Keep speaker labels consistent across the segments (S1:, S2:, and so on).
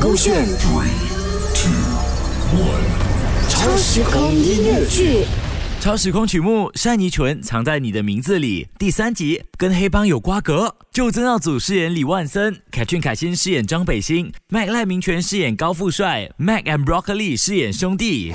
S1: 勾选
S2: Three, two, one.
S1: 超时空音乐剧。
S3: 超时空曲目《善妮纯藏在你的名字里》第三集跟黑帮有瓜葛，就曾耀祖饰演李万森，凯俊凯欣饰演张北星，Mac 赖明权饰演高富帅，Mac and Broccoli 饰演兄弟。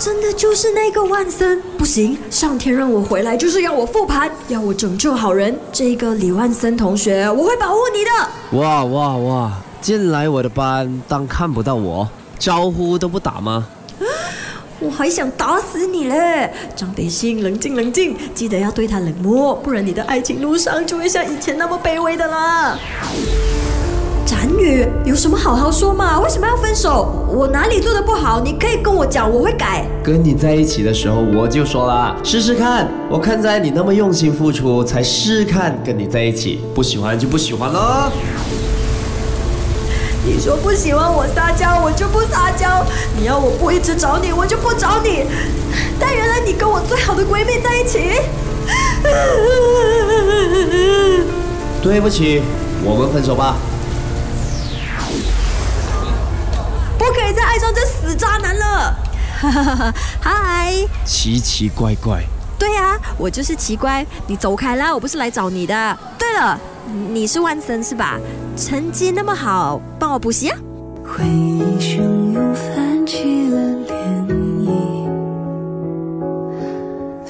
S4: 他真的就是那个万森？不行，上天让我回来就是要我复盘，要我拯救好人。这个李万森同学，我会保护你的。
S5: 哇哇哇！进来我的班当看不到我，招呼都不打吗？
S4: 我还想打死你嘞！张北星，冷静冷静，记得要对他冷漠，不然你的爱情路上就会像以前那么卑微的啦。展宇，有什么好好说嘛？为什么要分手？我哪里做的不好？你可以跟我讲，我会改。
S5: 跟你在一起的时候我就说了，试试看。我看在你那么用心付出，才试看跟你在一起。不喜欢就不喜欢喽。
S4: 你说不喜欢我撒娇，我就不撒娇；你要我不一直找你，我就不找你。但原来你跟我最好的闺蜜在一起。
S5: 对不起，我们分手吧。
S4: 不可以再爱上这死渣男了。嗨，
S5: 奇奇怪怪，
S4: 对呀、我就是奇怪，你走开啦，我不是来找你的。对了，你是万森是吧？成绩那么好，帮我补习啊。
S6: 回忆汹涌泛起了涟漪，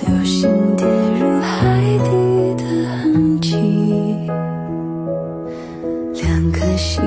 S6: 流星跌入海底的痕迹，两颗心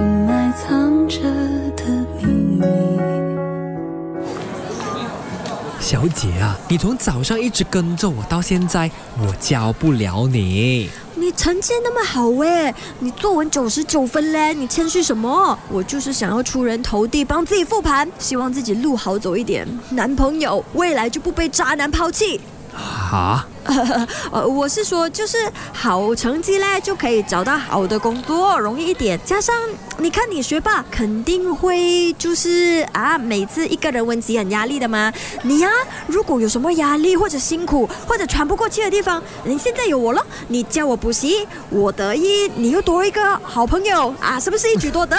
S7: 小姐啊，你从早上一直跟着我到现在，我教不了你。
S4: 你成绩那么好喂，你作文九十九分嘞，你谦虚什么？我就是想要出人头地，帮自己复盘，希望自己路好走一点，男朋友未来就不被渣男抛弃。
S7: 哈？
S4: 呃，我是说，就是好成绩嘞，就可以找到好的工作，容易一点。加上你看你学霸，肯定会就是啊，每次一个人温习很压力的嘛。你呀、如果有什么压力或者辛苦或者喘不过气的地方，你现在有我了，你叫我补习，我得意，你又多一个好朋友啊，是不是一举多得？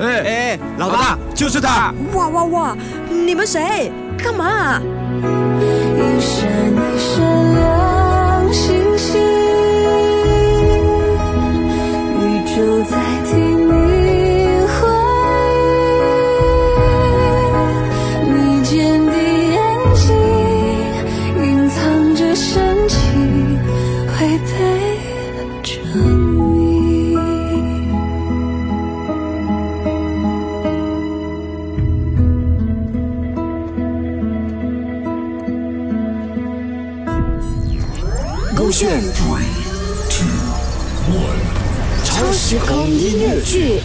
S8: 哎哎，老大，就是他。
S4: 哇哇哇！你们谁？干嘛？
S1: 勾选
S2: Three, two, one.
S1: 超时空音乐剧。